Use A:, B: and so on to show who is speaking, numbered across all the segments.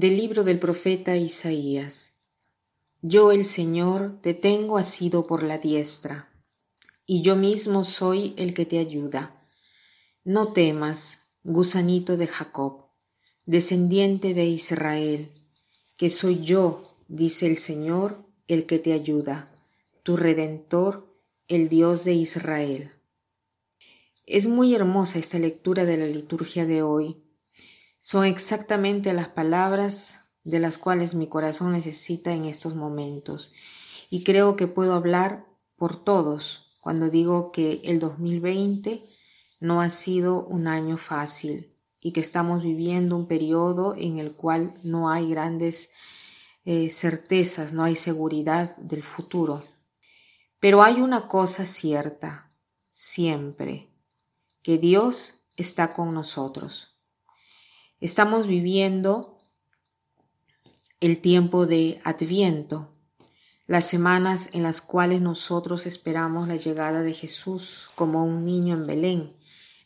A: Del libro del profeta Isaías. Yo el Señor te tengo asido por la diestra, y yo mismo soy el que te ayuda. No temas, gusanito de Jacob, descendiente de Israel, que soy yo, dice el Señor, el que te ayuda, tu redentor, el Dios de Israel. Es muy hermosa esta lectura de la liturgia de hoy son exactamente las palabras de las cuales mi corazón necesita en estos momentos. Y creo que puedo hablar por todos cuando digo que el 2020 no ha sido un año fácil y que estamos viviendo un periodo en el cual no hay grandes eh, certezas, no hay seguridad del futuro. Pero hay una cosa cierta, siempre, que Dios está con nosotros. Estamos viviendo el tiempo de Adviento, las semanas en las cuales nosotros esperamos la llegada de Jesús como un niño en Belén,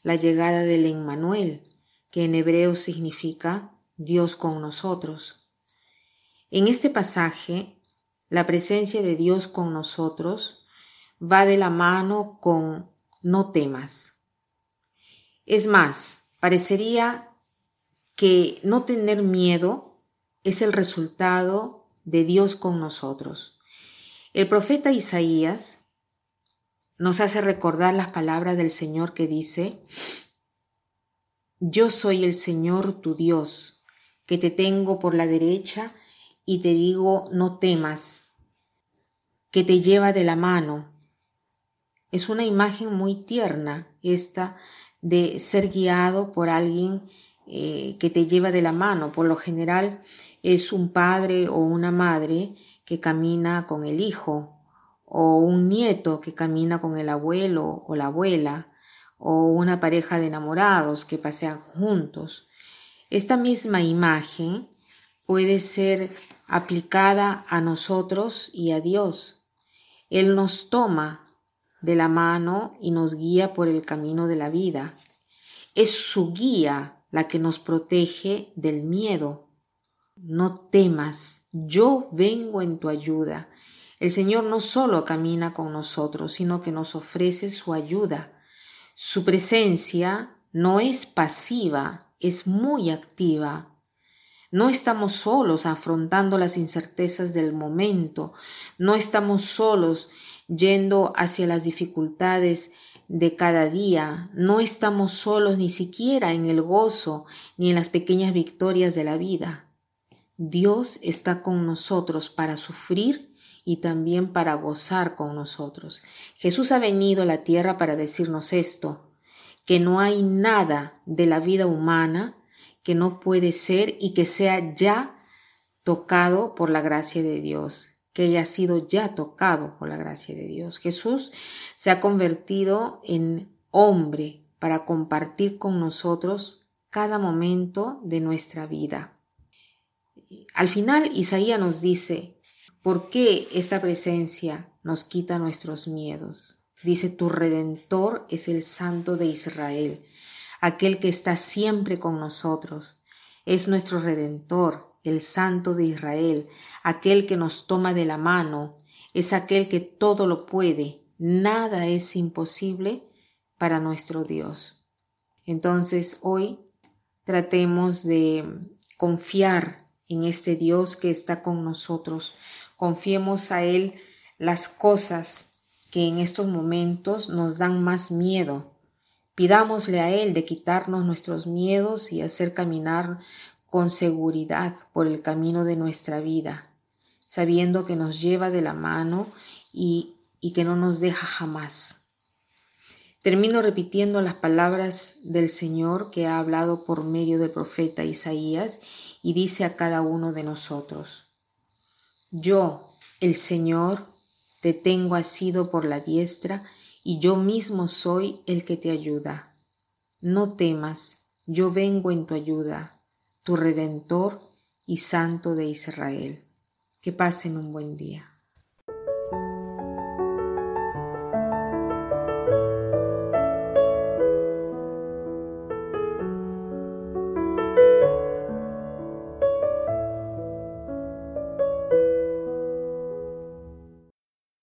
A: la llegada del Emmanuel, que en hebreo significa Dios con nosotros. En este pasaje, la presencia de Dios con nosotros va de la mano con no temas. Es más, parecería que no tener miedo es el resultado de Dios con nosotros. El profeta Isaías nos hace recordar las palabras del Señor que dice, Yo soy el Señor tu Dios, que te tengo por la derecha y te digo, no temas, que te lleva de la mano. Es una imagen muy tierna esta de ser guiado por alguien eh, que te lleva de la mano. Por lo general es un padre o una madre que camina con el hijo, o un nieto que camina con el abuelo o la abuela, o una pareja de enamorados que pasean juntos. Esta misma imagen puede ser aplicada a nosotros y a Dios. Él nos toma de la mano y nos guía por el camino de la vida. Es su guía la que nos protege del miedo. No temas, yo vengo en tu ayuda. El Señor no solo camina con nosotros, sino que nos ofrece su ayuda. Su presencia no es pasiva, es muy activa. No estamos solos afrontando las incertezas del momento, no estamos solos yendo hacia las dificultades de cada día. No estamos solos ni siquiera en el gozo ni en las pequeñas victorias de la vida. Dios está con nosotros para sufrir y también para gozar con nosotros. Jesús ha venido a la tierra para decirnos esto, que no hay nada de la vida humana que no puede ser y que sea ya tocado por la gracia de Dios que haya sido ya tocado por la gracia de Dios. Jesús se ha convertido en hombre para compartir con nosotros cada momento de nuestra vida. Al final, Isaías nos dice, ¿por qué esta presencia nos quita nuestros miedos? Dice, tu redentor es el Santo de Israel, aquel que está siempre con nosotros. Es nuestro redentor, el Santo de Israel, aquel que nos toma de la mano, es aquel que todo lo puede, nada es imposible para nuestro Dios. Entonces hoy tratemos de confiar en este Dios que está con nosotros, confiemos a Él las cosas que en estos momentos nos dan más miedo. Pidámosle a Él de quitarnos nuestros miedos y hacer caminar con seguridad por el camino de nuestra vida, sabiendo que nos lleva de la mano y, que no nos deja jamás. Termino repitiendo las palabras del Señor que ha hablado por medio del profeta Isaías y dice a cada uno de nosotros, Yo, el Señor, te tengo asido por la diestra y yo mismo soy el que te ayuda. No temas, yo vengo en tu ayuda tu Redentor y Santo de Israel. Que pasen un buen día.